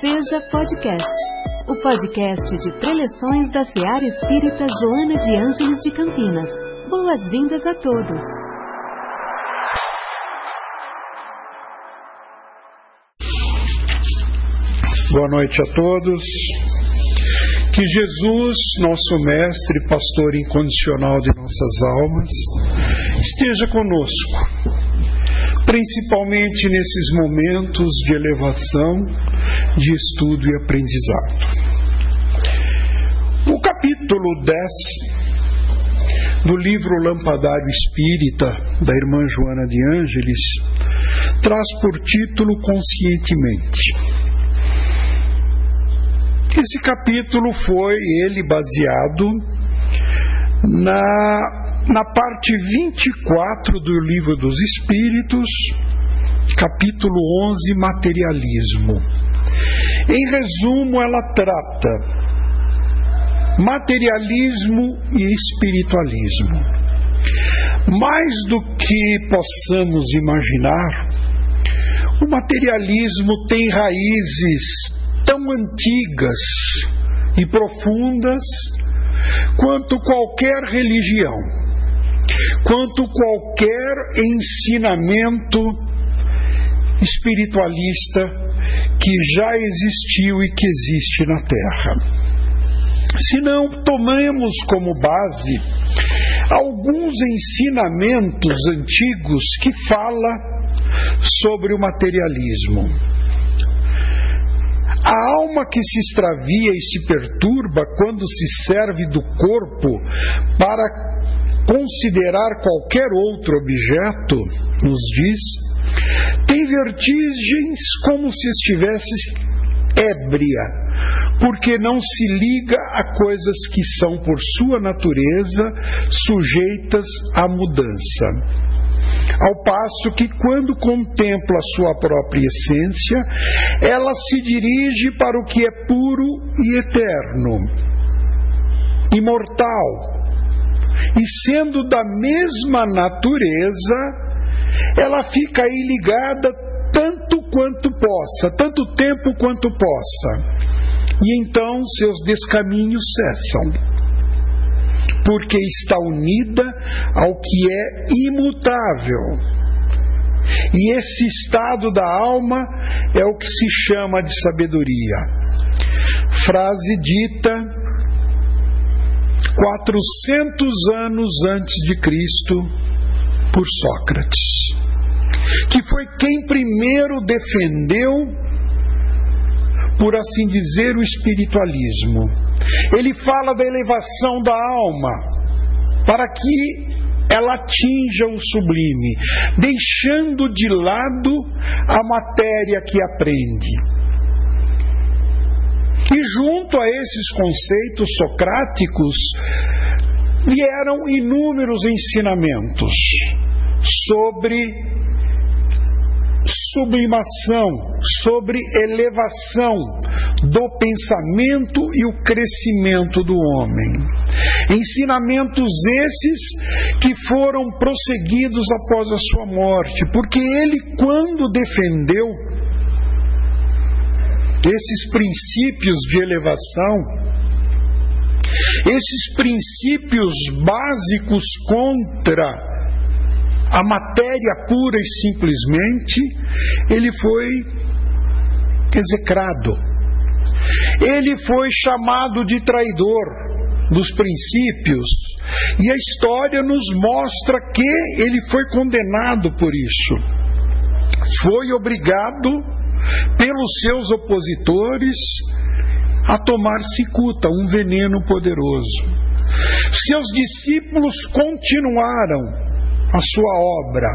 Seja Podcast, o podcast de preleções da Seara Espírita Joana de Ângeles de Campinas. Boas-vindas a todos. Boa noite a todos. Que Jesus, nosso Mestre, Pastor incondicional de nossas almas, esteja conosco, principalmente nesses momentos de elevação, de estudo e aprendizado. O capítulo 10 do livro Lampadário Espírita da irmã Joana de Ângeles traz por título Conscientemente. Esse capítulo foi ele baseado na, na parte 24 do Livro dos Espíritos, capítulo 11, Materialismo. Em resumo, ela trata materialismo e espiritualismo. Mais do que possamos imaginar, o materialismo tem raízes tão antigas e profundas quanto qualquer religião, quanto qualquer ensinamento espiritualista que já existiu e que existe na Terra. Se não tomamos como base alguns ensinamentos antigos que fala sobre o materialismo. A alma que se extravia e se perturba quando se serve do corpo para considerar qualquer outro objeto, nos diz, tem vertigens como se estivesse ébria, porque não se liga a coisas que são, por sua natureza, sujeitas à mudança. Ao passo que, quando contempla a sua própria essência, ela se dirige para o que é puro e eterno, imortal. E sendo da mesma natureza, ela fica aí ligada tanto quanto possa, tanto tempo quanto possa. E então seus descaminhos cessam porque está unida ao que é imutável. E esse estado da alma é o que se chama de sabedoria. Frase dita 400 anos antes de Cristo por Sócrates, que foi quem primeiro defendeu, por assim dizer, o espiritualismo ele fala da elevação da alma, para que ela atinja o sublime, deixando de lado a matéria que aprende. E junto a esses conceitos socráticos vieram inúmeros ensinamentos sobre sublimação, sobre elevação do pensamento e o crescimento do homem. Ensinamentos esses que foram prosseguidos após a sua morte, porque ele, quando defendeu esses princípios de elevação, esses princípios básicos contra a matéria pura e simplesmente, ele foi execrado. Ele foi chamado de traidor dos princípios, e a história nos mostra que ele foi condenado por isso. Foi obrigado pelos seus opositores a tomar cicuta, um veneno poderoso. Seus discípulos continuaram a sua obra.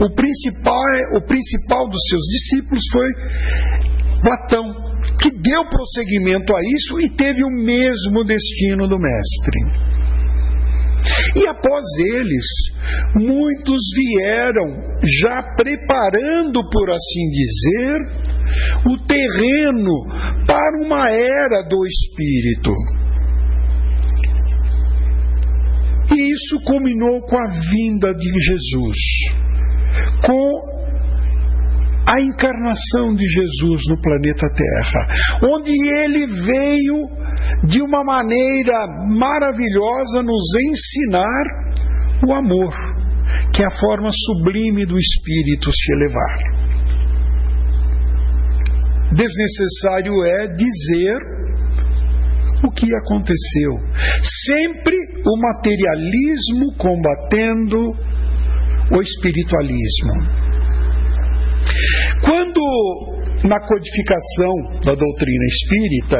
O principal, o principal dos seus discípulos foi Platão, que deu prosseguimento a isso e teve o mesmo destino do Mestre. E após eles, muitos vieram já preparando, por assim dizer, o terreno para uma era do Espírito. E isso culminou com a vinda de Jesus, com a encarnação de Jesus no planeta Terra, onde ele veio de uma maneira maravilhosa nos ensinar o amor, que é a forma sublime do espírito se elevar. Desnecessário é dizer o que aconteceu. Sempre o materialismo combatendo o espiritualismo. Quando na codificação da doutrina espírita,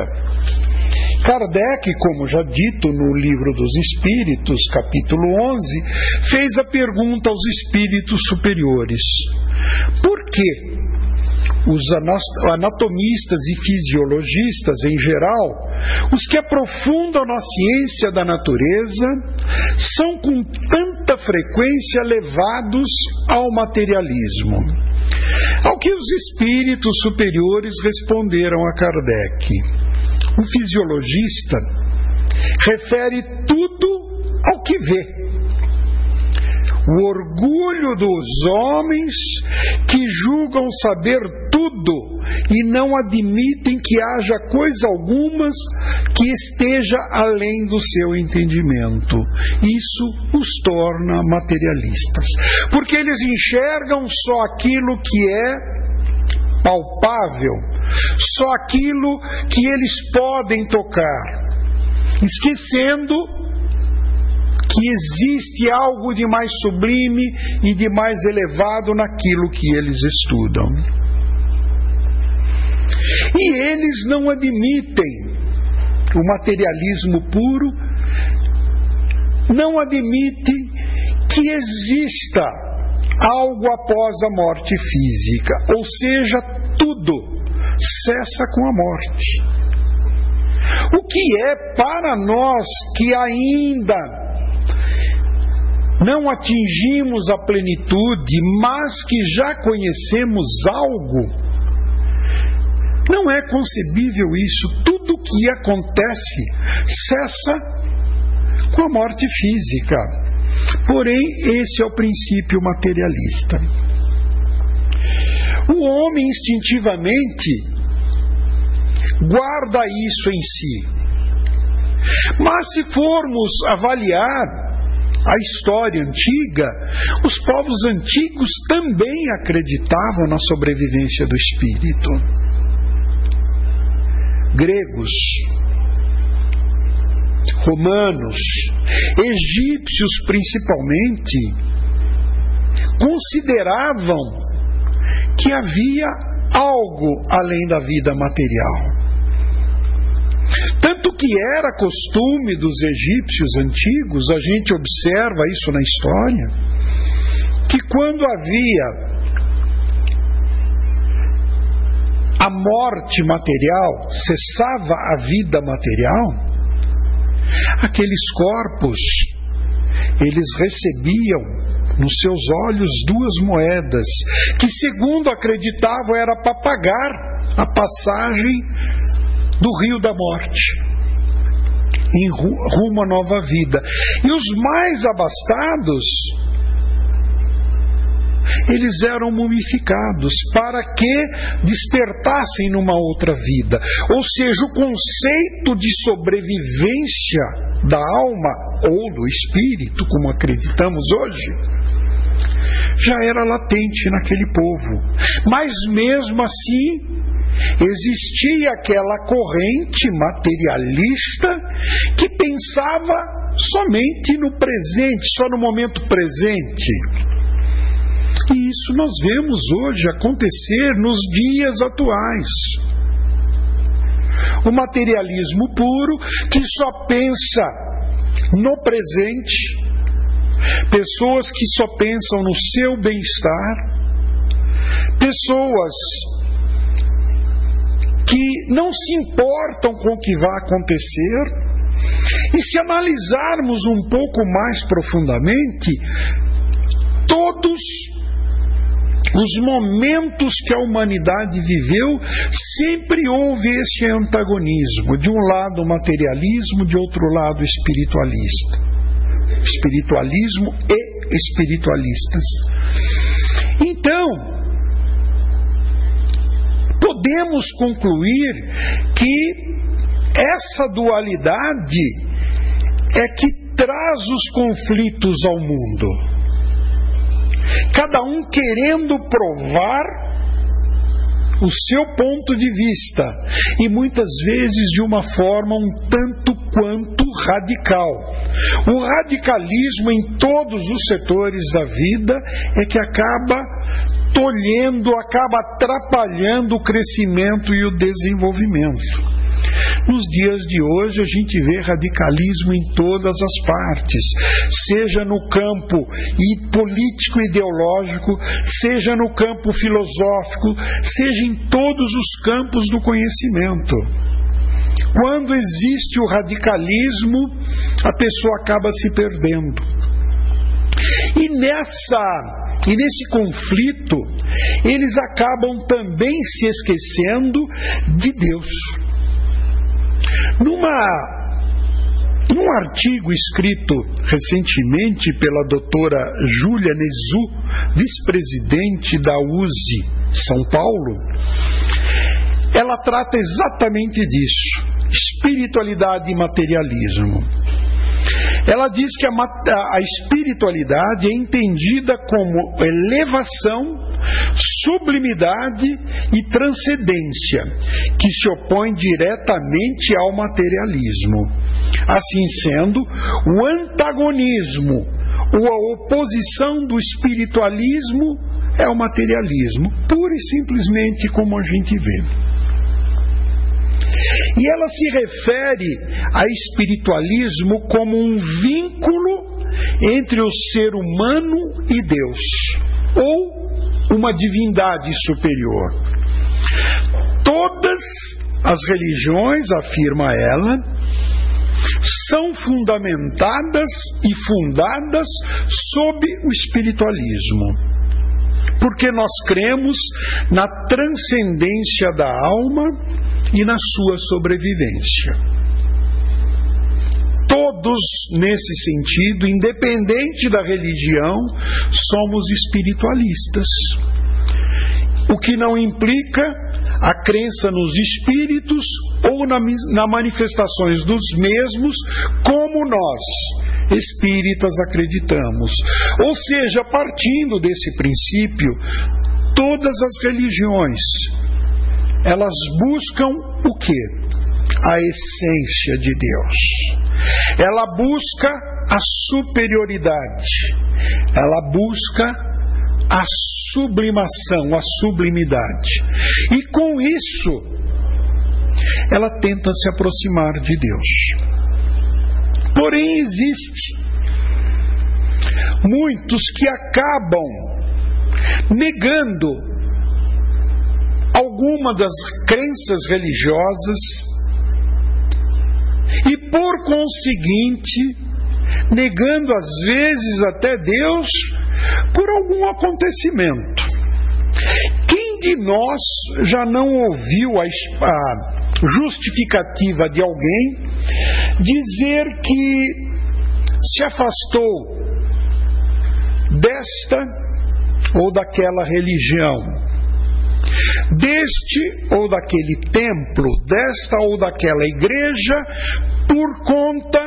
Kardec, como já dito no Livro dos Espíritos, capítulo 11, fez a pergunta aos espíritos superiores: por que os anatomistas e fisiologistas em geral, os que aprofundam na ciência da natureza, são com tanta frequência levados ao materialismo. Ao que os espíritos superiores responderam a Kardec. O fisiologista refere tudo ao que vê o orgulho dos homens que julgam saber tudo e não admitem que haja coisa algumas que esteja além do seu entendimento. Isso os torna materialistas, porque eles enxergam só aquilo que é palpável, só aquilo que eles podem tocar, esquecendo que existe algo de mais sublime e de mais elevado naquilo que eles estudam. E eles não admitem o materialismo puro, não admite que exista algo após a morte física, ou seja, tudo cessa com a morte. O que é para nós que ainda não atingimos a plenitude, mas que já conhecemos algo. Não é concebível isso. Tudo que acontece cessa com a morte física. Porém, esse é o princípio materialista. O homem instintivamente guarda isso em si. Mas se formos avaliar a história antiga, os povos antigos também acreditavam na sobrevivência do espírito. Gregos, romanos, egípcios principalmente, consideravam que havia algo além da vida material. Que era costume dos egípcios antigos, a gente observa isso na história, que quando havia a morte material, cessava a vida material, aqueles corpos, eles recebiam nos seus olhos duas moedas, que segundo acreditavam era para pagar a passagem do rio da morte em rumo à nova vida. E os mais abastados, eles eram mumificados para que despertassem numa outra vida. Ou seja, o conceito de sobrevivência da alma ou do espírito, como acreditamos hoje, já era latente naquele povo. Mas mesmo assim, existia aquela corrente materialista que pensava somente no presente, só no momento presente. E isso nós vemos hoje acontecer nos dias atuais. O materialismo puro que só pensa no presente, pessoas que só pensam no seu bem-estar, pessoas que não se importam com o que vai acontecer. E se analisarmos um pouco mais profundamente, todos os momentos que a humanidade viveu, sempre houve esse antagonismo, de um lado o materialismo, de outro lado o espiritualista. Espiritualismo e espiritualistas. Então, podemos concluir que essa dualidade é que traz os conflitos ao mundo. Cada um querendo provar o seu ponto de vista e muitas vezes de uma forma um tanto quanto radical. O radicalismo em todos os setores da vida é que acaba tolhendo, acaba atrapalhando o crescimento e o desenvolvimento. Nos dias de hoje a gente vê radicalismo em todas as partes, seja no campo político ideológico, seja no campo filosófico, seja em todos os campos do conhecimento. Quando existe o radicalismo, a pessoa acaba se perdendo. E nessa e nesse conflito, eles acabam também se esquecendo de Deus. Numa num artigo escrito recentemente pela doutora Júlia Nezu, vice-presidente da USE São Paulo, ela trata exatamente disso: espiritualidade e materialismo. Ela diz que a, a espiritualidade é entendida como elevação sublimidade e transcendência, que se opõe diretamente ao materialismo. Assim sendo, o antagonismo ou a oposição do espiritualismo é o materialismo, pura e simplesmente como a gente vê. E ela se refere a espiritualismo como um vínculo entre o ser humano e Deus, ou uma divindade superior. Todas as religiões, afirma ela, são fundamentadas e fundadas sob o espiritualismo. Porque nós cremos na transcendência da alma e na sua sobrevivência todos nesse sentido, independente da religião, somos espiritualistas. O que não implica a crença nos espíritos ou na, na manifestações dos mesmos, como nós, espíritas, acreditamos. Ou seja, partindo desse princípio, todas as religiões elas buscam o que? A essência de Deus. Ela busca a superioridade, ela busca a sublimação, a sublimidade. E com isso, ela tenta se aproximar de Deus. Porém, existe muitos que acabam negando alguma das crenças religiosas e por conseguinte, negando às vezes até Deus por algum acontecimento. Quem de nós já não ouviu a, a justificativa de alguém dizer que se afastou desta ou daquela religião, deste ou daquele templo, desta ou daquela igreja, por conta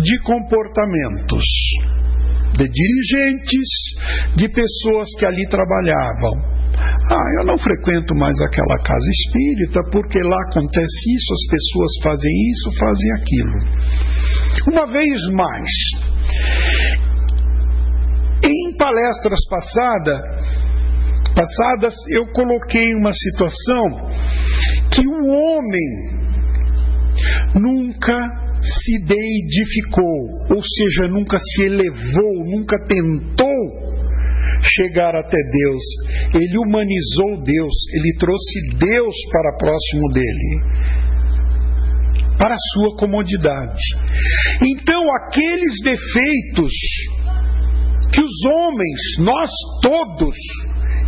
de comportamentos de dirigentes, de pessoas que ali trabalhavam. Ah, eu não frequento mais aquela casa espírita porque lá acontece isso, as pessoas fazem isso, fazem aquilo. Uma vez mais, em palestras passadas, passadas, eu coloquei uma situação que o homem nunca se deidificou, ou seja, nunca se elevou, nunca tentou chegar até Deus. Ele humanizou Deus, ele trouxe Deus para próximo dele, para a sua comodidade. Então, aqueles defeitos que os homens, nós todos,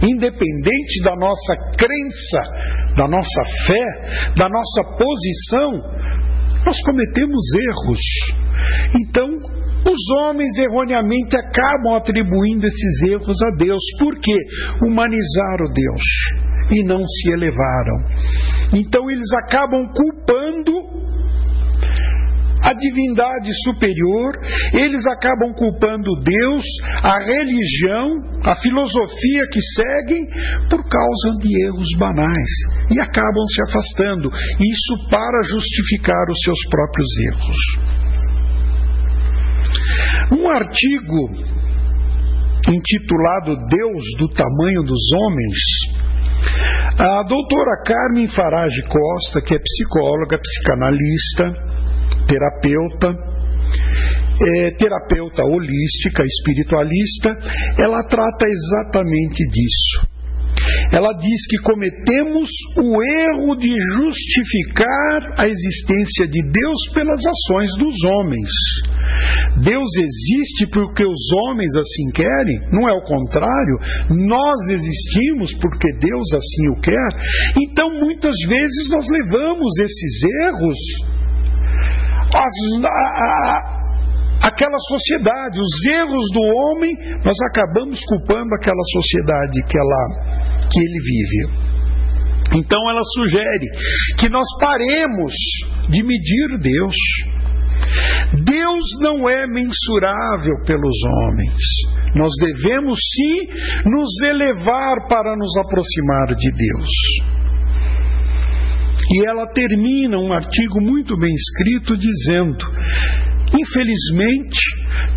independente da nossa crença, da nossa fé, da nossa posição, nós cometemos erros. Então, os homens erroneamente acabam atribuindo esses erros a Deus. Por quê? Humanizaram Deus e não se elevaram. Então eles acabam culpando a divindade superior, eles acabam culpando Deus, a religião, a filosofia que seguem, por causa de erros banais e acabam se afastando. Isso para justificar os seus próprios erros. Um artigo intitulado Deus do tamanho dos homens, a doutora Carmen Farage Costa, que é psicóloga, psicanalista, terapeuta, é, terapeuta holística, espiritualista, ela trata exatamente disso. Ela diz que cometemos o erro de justificar a existência de Deus pelas ações dos homens. Deus existe porque os homens assim querem, não é o contrário. Nós existimos porque Deus assim o quer. Então, muitas vezes, nós levamos esses erros as, a, a, aquela sociedade, os erros do homem, nós acabamos culpando aquela sociedade que, ela, que ele vive. Então ela sugere que nós paremos de medir Deus. Deus não é mensurável pelos homens. Nós devemos sim nos elevar para nos aproximar de Deus. E ela termina um artigo muito bem escrito dizendo: Infelizmente,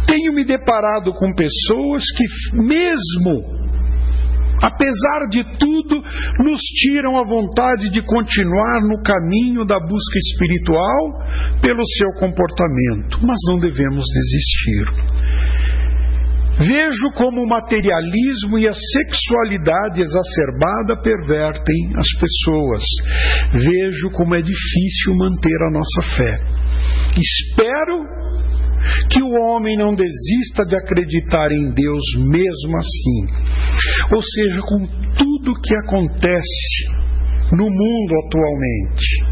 tenho me deparado com pessoas que, mesmo apesar de tudo, nos tiram a vontade de continuar no caminho da busca espiritual pelo seu comportamento, mas não devemos desistir. Vejo como o materialismo e a sexualidade exacerbada pervertem as pessoas. Vejo como é difícil manter a nossa fé. Espero que o homem não desista de acreditar em Deus mesmo assim. Ou seja, com tudo que acontece no mundo atualmente,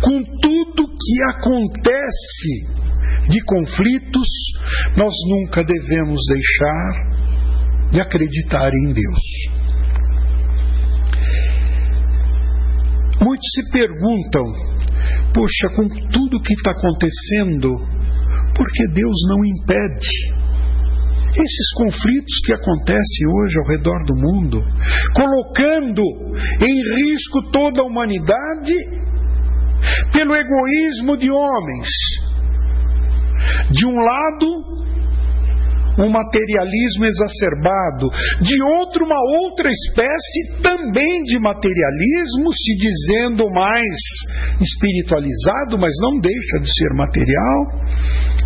com tudo que acontece de conflitos, nós nunca devemos deixar de acreditar em Deus. Muitos se perguntam: poxa, com tudo que está acontecendo, por que Deus não impede esses conflitos que acontecem hoje ao redor do mundo, colocando em risco toda a humanidade pelo egoísmo de homens, de um lado, um materialismo exacerbado, de outro, uma outra espécie também de materialismo, se dizendo mais espiritualizado, mas não deixa de ser material,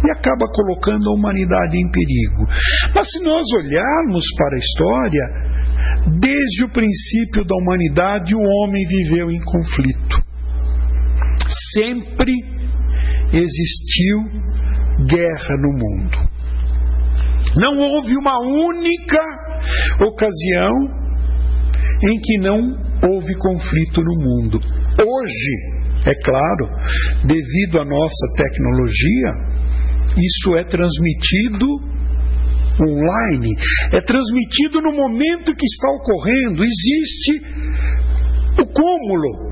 e acaba colocando a humanidade em perigo. Mas se nós olharmos para a história, desde o princípio da humanidade, o homem viveu em conflito. Sempre existiu guerra no mundo. Não houve uma única ocasião em que não houve conflito no mundo. Hoje, é claro, devido à nossa tecnologia, isso é transmitido online, é transmitido no momento que está ocorrendo. Existe o cúmulo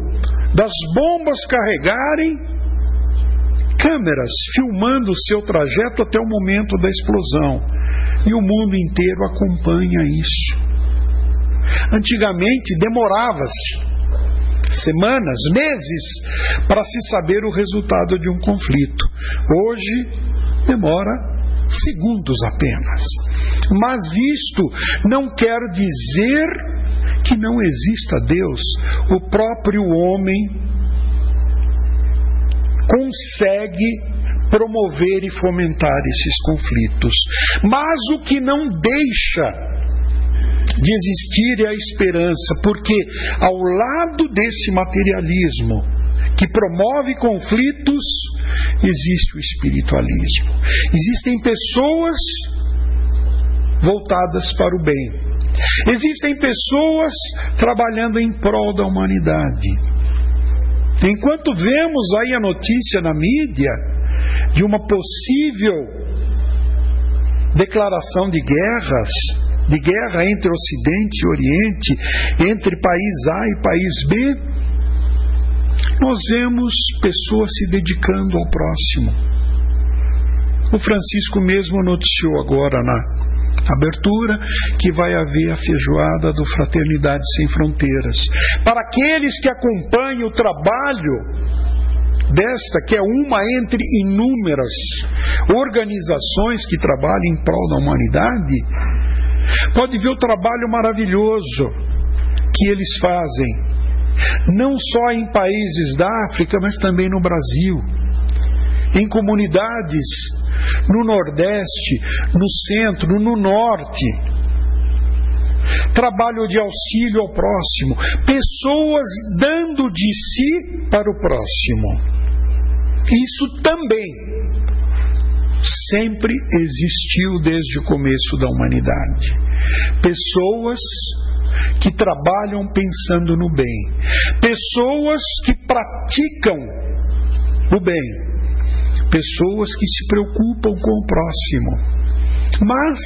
das bombas carregarem câmeras filmando o seu trajeto até o momento da explosão. E o mundo inteiro acompanha isso. Antigamente demorava-se semanas, meses para se saber o resultado de um conflito. Hoje demora segundos apenas. Mas isto não quer dizer que não exista Deus. O próprio homem consegue promover e fomentar esses conflitos. Mas o que não deixa de existir é a esperança, porque ao lado desse materialismo que promove conflitos, existe o espiritualismo. Existem pessoas voltadas para o bem. Existem pessoas trabalhando em prol da humanidade. Enquanto vemos aí a notícia na mídia de uma possível declaração de guerras, de guerra entre Ocidente e Oriente, entre país A e país B, nós vemos pessoas se dedicando ao próximo. O Francisco mesmo noticiou agora na abertura que vai haver a feijoada do Fraternidade Sem Fronteiras. Para aqueles que acompanham o trabalho desta, que é uma entre inúmeras organizações que trabalham em prol da humanidade, pode ver o trabalho maravilhoso que eles fazem, não só em países da África, mas também no Brasil, em comunidades no Nordeste, no Centro, no Norte. Trabalho de auxílio ao próximo, pessoas dando de si para o próximo. Isso também sempre existiu desde o começo da humanidade. Pessoas que trabalham pensando no bem, pessoas que praticam o bem, pessoas que se preocupam com o próximo, mas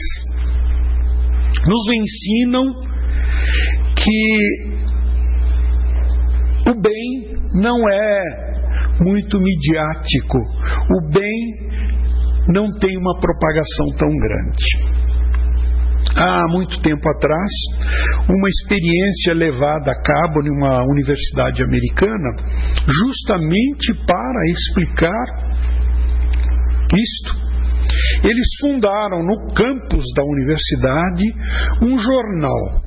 nos ensinam que o bem não é muito midiático, o bem não tem uma propagação tão grande. Há muito tempo atrás, uma experiência levada a cabo em uma universidade americana, justamente para explicar isto. Eles fundaram no campus da universidade um jornal.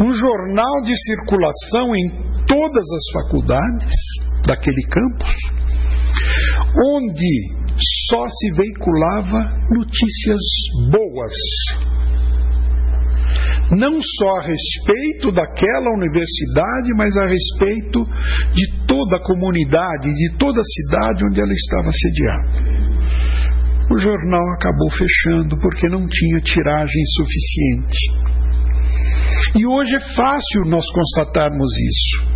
Um jornal de circulação em todas as faculdades daquele campus, onde só se veiculava notícias boas. Não só a respeito daquela universidade, mas a respeito de toda a comunidade, de toda a cidade onde ela estava sediada. O jornal acabou fechando porque não tinha tiragem suficiente. E hoje é fácil nós constatarmos isso.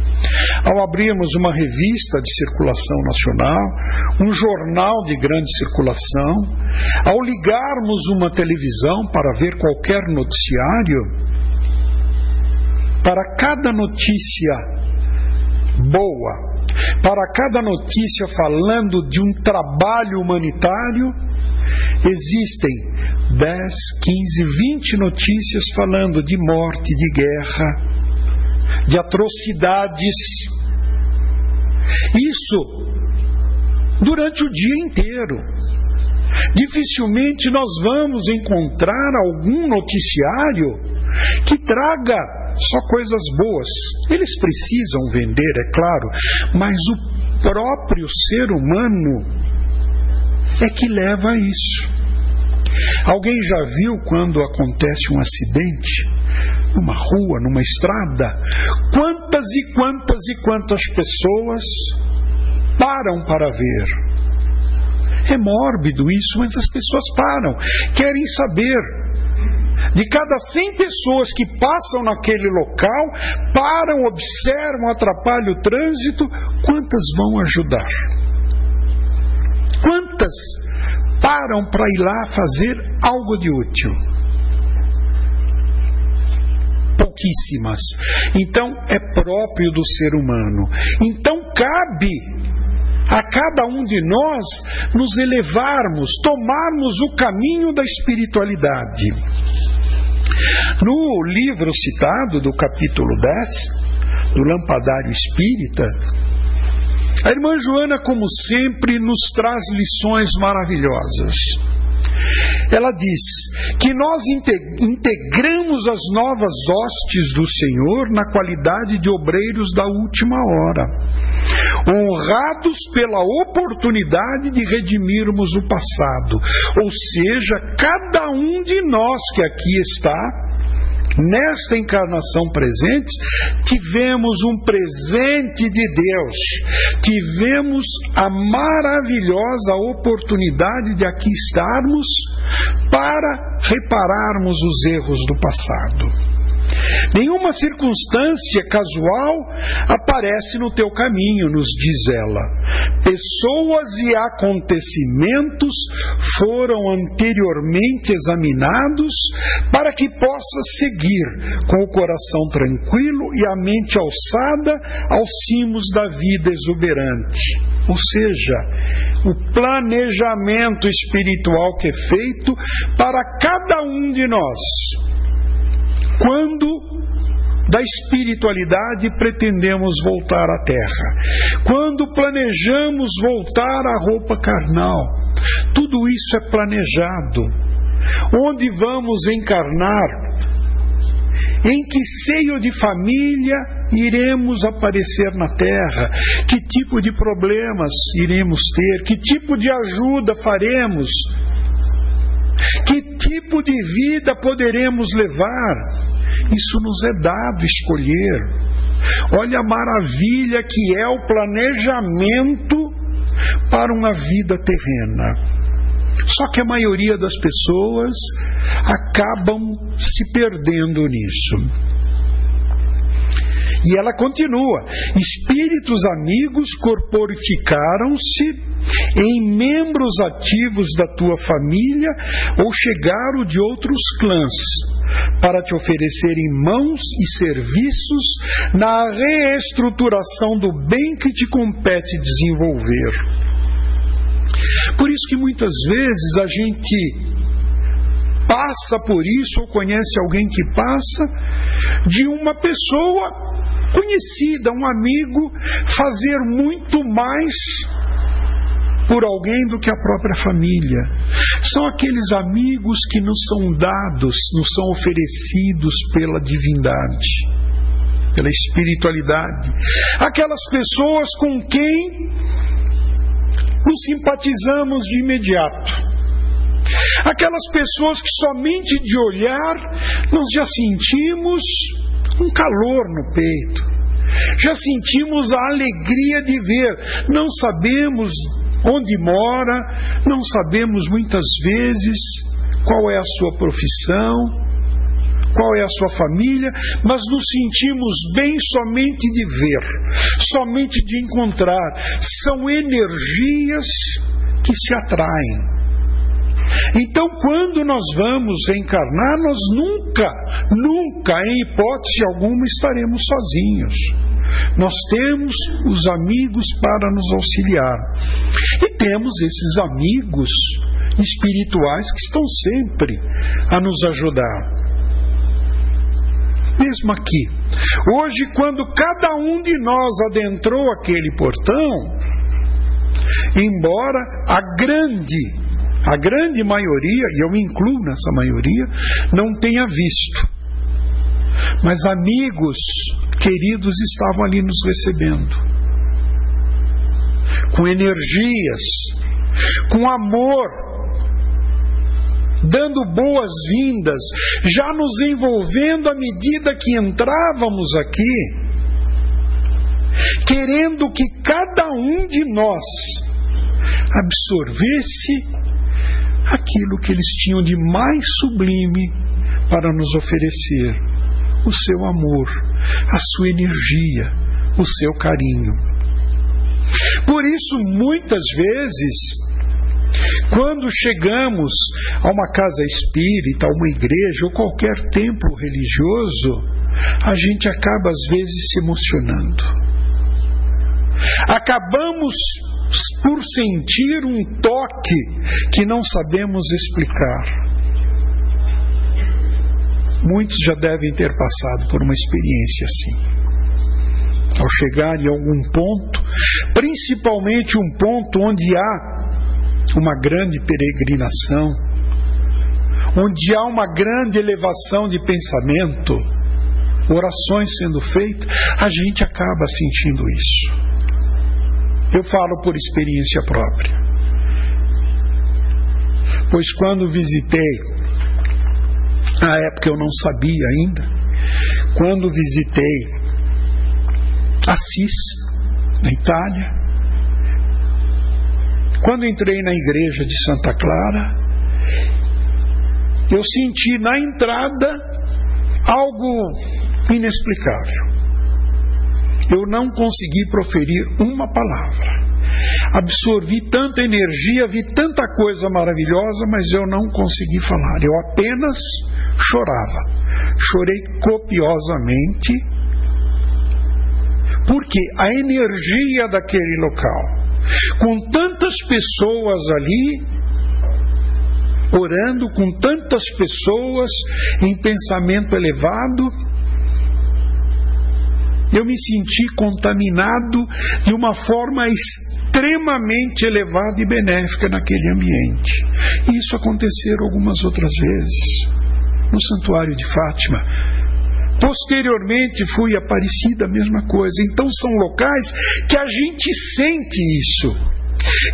Ao abrirmos uma revista de circulação nacional, um jornal de grande circulação, ao ligarmos uma televisão para ver qualquer noticiário, para cada notícia boa, para cada notícia falando de um trabalho humanitário, existem 10, 15, 20 notícias falando de morte, de guerra, de atrocidades. Isso durante o dia inteiro. Dificilmente nós vamos encontrar algum noticiário que traga só coisas boas. Eles precisam vender, é claro, mas o próprio ser humano é que leva a isso. Alguém já viu quando acontece um acidente numa rua, numa estrada? Quantas e quantas e quantas pessoas param para ver? É mórbido isso, mas as pessoas param, querem saber de cada 100 pessoas que passam naquele local, param, observam, atrapalham o trânsito, quantas vão ajudar? Quantas param para ir lá fazer algo de útil? Pouquíssimas. Então é próprio do ser humano. Então cabe a cada um de nós nos elevarmos, tomarmos o caminho da espiritualidade. No livro citado, do capítulo 10, do Lampadário Espírita, a irmã Joana, como sempre, nos traz lições maravilhosas. Ela diz que nós integramos as novas hostes do Senhor na qualidade de obreiros da última hora, honrados pela oportunidade de redimirmos o passado. Ou seja, cada um de nós que aqui está nesta encarnação presente, tivemos um presente de Deus, tivemos a maravilhosa oportunidade de aqui estarmos para repararmos os erros do passado. Nenhuma circunstância casual aparece no teu caminho, nos diz ela. pessoas e acontecimentos foram anteriormente examinados para que possa seguir com o coração tranquilo e a mente alçada aos cimos da vida exuberante. Ou seja, o planejamento espiritual que é feito para cada um de nós. Quando da espiritualidade pretendemos voltar à terra. Quando planejamos voltar à roupa carnal, tudo isso é planejado. Onde vamos encarnar? Em que seio de família iremos aparecer na terra? Que tipo de problemas iremos ter? Que tipo de ajuda faremos? Que tipo de vida poderemos levar? Isso nos é dado escolher. Olha a maravilha que é o planejamento para uma vida terrena. Só que a maioria das pessoas acabam se perdendo nisso. E ela continua: espíritos amigos corporificaram-se em membros ativos da tua família ou chegaram de outros clãs para te oferecerem mãos e serviços na reestruturação do bem que te compete desenvolver. Por isso que muitas vezes a gente passa por isso ou conhece alguém que passa de uma pessoa conhecida, um amigo, fazer muito mais por alguém do que a própria família. São aqueles amigos que nos são dados, nos são oferecidos pela divindade, pela espiritualidade. Aquelas pessoas com quem nos simpatizamos de imediato. Aquelas pessoas que somente de olhar nós já sentimos um calor no peito. Já sentimos a alegria de ver. Não sabemos onde mora, não sabemos muitas vezes qual é a sua profissão, qual é a sua família, mas nos sentimos bem somente de ver, somente de encontrar. São energias que se atraem. Então, quando nós vamos reencarnar, nós nunca, nunca, em hipótese alguma, estaremos sozinhos. Nós temos os amigos para nos auxiliar. E temos esses amigos espirituais que estão sempre a nos ajudar. Mesmo aqui. Hoje, quando cada um de nós adentrou aquele portão, embora a grande a grande maioria, e eu me incluo nessa maioria, não tenha visto. Mas amigos queridos estavam ali nos recebendo. Com energias, com amor, dando boas-vindas, já nos envolvendo à medida que entrávamos aqui, querendo que cada um de nós absorvesse aquilo que eles tinham de mais sublime para nos oferecer: o seu amor, a sua energia, o seu carinho. Por isso, muitas vezes, quando chegamos a uma casa espírita, a uma igreja ou qualquer templo religioso, a gente acaba às vezes se emocionando. Acabamos por sentir um toque que não sabemos explicar. Muitos já devem ter passado por uma experiência assim. Ao chegar em algum ponto, principalmente um ponto onde há uma grande peregrinação, onde há uma grande elevação de pensamento, orações sendo feitas, a gente acaba sentindo isso. Eu falo por experiência própria. Pois quando visitei, na época eu não sabia ainda, quando visitei Assis, na Itália, quando entrei na igreja de Santa Clara, eu senti na entrada algo inexplicável eu não consegui proferir uma palavra. absorvi tanta energia, vi tanta coisa maravilhosa, mas eu não consegui falar. Eu apenas chorava. Chorei copiosamente, porque a energia daquele local, com tantas pessoas ali, orando com tantas pessoas em pensamento elevado, eu me senti contaminado de uma forma extremamente elevada e benéfica naquele ambiente. Isso aconteceu algumas outras vezes no Santuário de Fátima. Posteriormente fui Aparecida, a mesma coisa. Então são locais que a gente sente isso.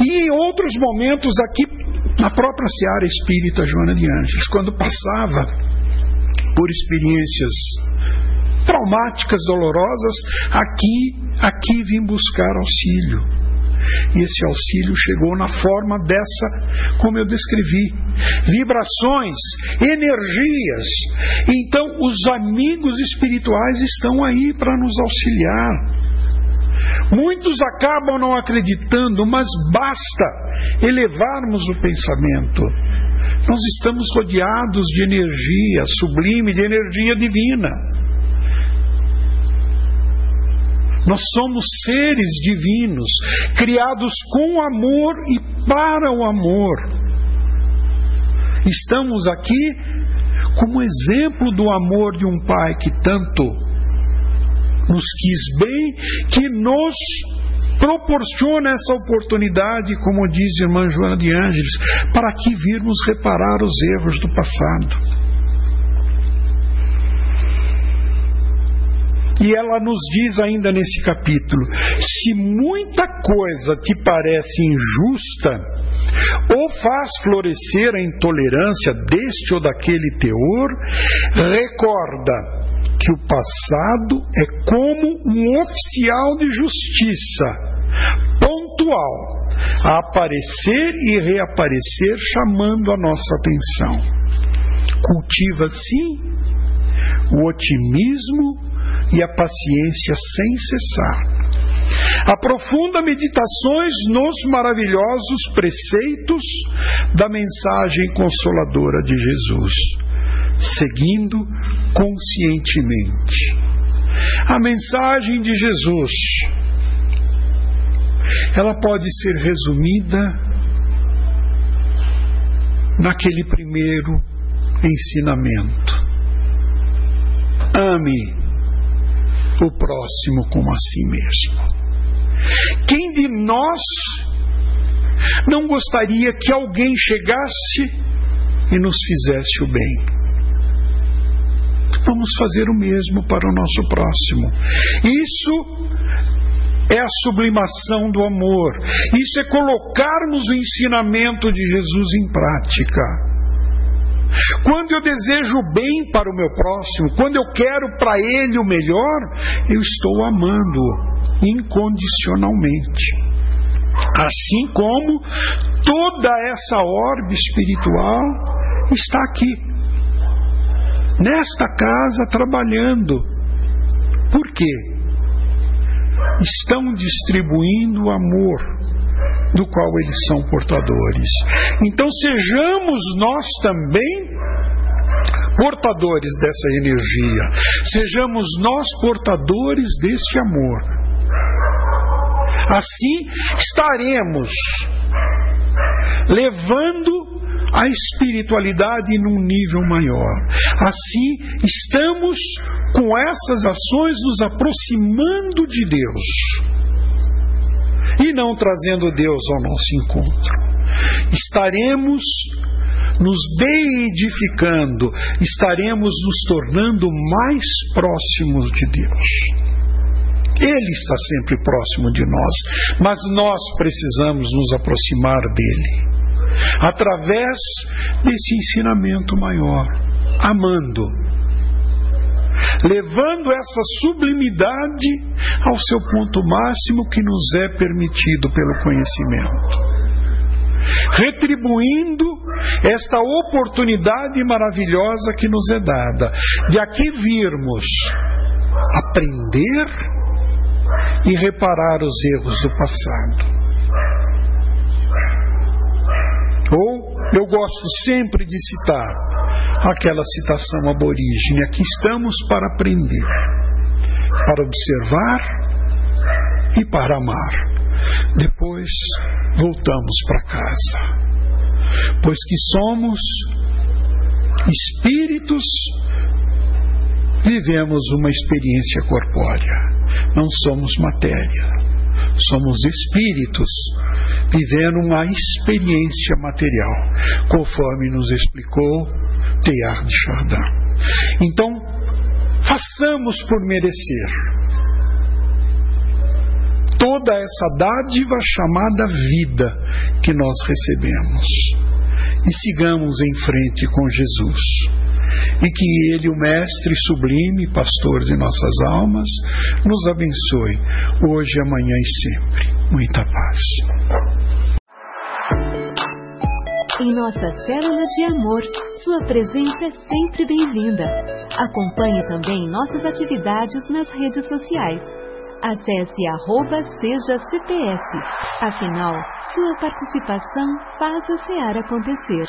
E em outros momentos aqui na própria Seara Espírita Joana de Ângeles, quando passava por experiências traumáticas, dolorosas, aqui, aqui vim buscar auxílio. E esse auxílio chegou na forma dessa, como eu descrevi, vibrações, energias. Então, os amigos espirituais estão aí para nos auxiliar. Muitos acabam não acreditando, mas basta elevarmos o pensamento. Nós estamos rodeados de energia sublime, de energia divina. Nós somos seres divinos, criados com amor e para o amor. Estamos aqui como exemplo do amor de um Pai que tanto nos quis bem, que nos proporciona essa oportunidade, como diz a irmã Joana de Ângeles, para que virmos reparar os erros do passado. E ela nos diz ainda nesse capítulo: se muita coisa te parece injusta, ou faz florescer a intolerância deste ou daquele teor, recorda que o passado é como um oficial de justiça, pontual, a aparecer e reaparecer chamando a nossa atenção. Cultiva, sim, o otimismo e a paciência sem cessar. Aprofunda meditações nos maravilhosos preceitos da mensagem consoladora de Jesus, seguindo conscientemente. A mensagem de Jesus, ela pode ser resumida naquele primeiro ensinamento. Ame o próximo como a si mesmo. Quem de nós não gostaria que alguém chegasse e nos fizesse o bem? Vamos fazer o mesmo para o nosso próximo. Isso é a sublimação do amor. Isso é colocarmos o ensinamento de Jesus em prática. Quando eu desejo o bem para o meu próximo, quando eu quero para ele o melhor, eu estou amando incondicionalmente. Assim como toda essa orbe espiritual está aqui, nesta casa, trabalhando. Por quê? Estão distribuindo amor do qual eles são portadores. Então sejamos nós também portadores dessa energia, sejamos nós portadores deste amor. Assim estaremos levando a espiritualidade num nível maior. Assim, estamos com essas ações nos aproximando de Deus e não trazendo Deus ao nosso encontro. Estaremos nos deidificando, estaremos nos tornando mais próximos de Deus. Ele está sempre próximo de nós, mas nós precisamos nos aproximar dele através desse ensinamento maior, amando levando essa sublimidade ao seu ponto máximo que nos é permitido pelo conhecimento. Retribuindo esta oportunidade maravilhosa que nos é dada, de aqui virmos aprender e reparar os erros do passado. Ou eu gosto sempre de citar aquela citação aborígene: aqui estamos para aprender, para observar e para amar. Depois voltamos para casa. Pois que somos espíritos, vivemos uma experiência corpórea, não somos matéria. Somos espíritos vivendo uma experiência material, conforme nos explicou Teilhard de Chardin. Então, façamos por merecer toda essa dádiva chamada vida que nós recebemos. E sigamos em frente com Jesus. E que Ele, o Mestre sublime, pastor de nossas almas, nos abençoe, hoje, amanhã e sempre. Muita paz. Em nossa célula de amor, sua presença é sempre bem-vinda. Acompanhe também nossas atividades nas redes sociais Acesse arroba seja CPS. Afinal, sua participação faz a SEAR acontecer.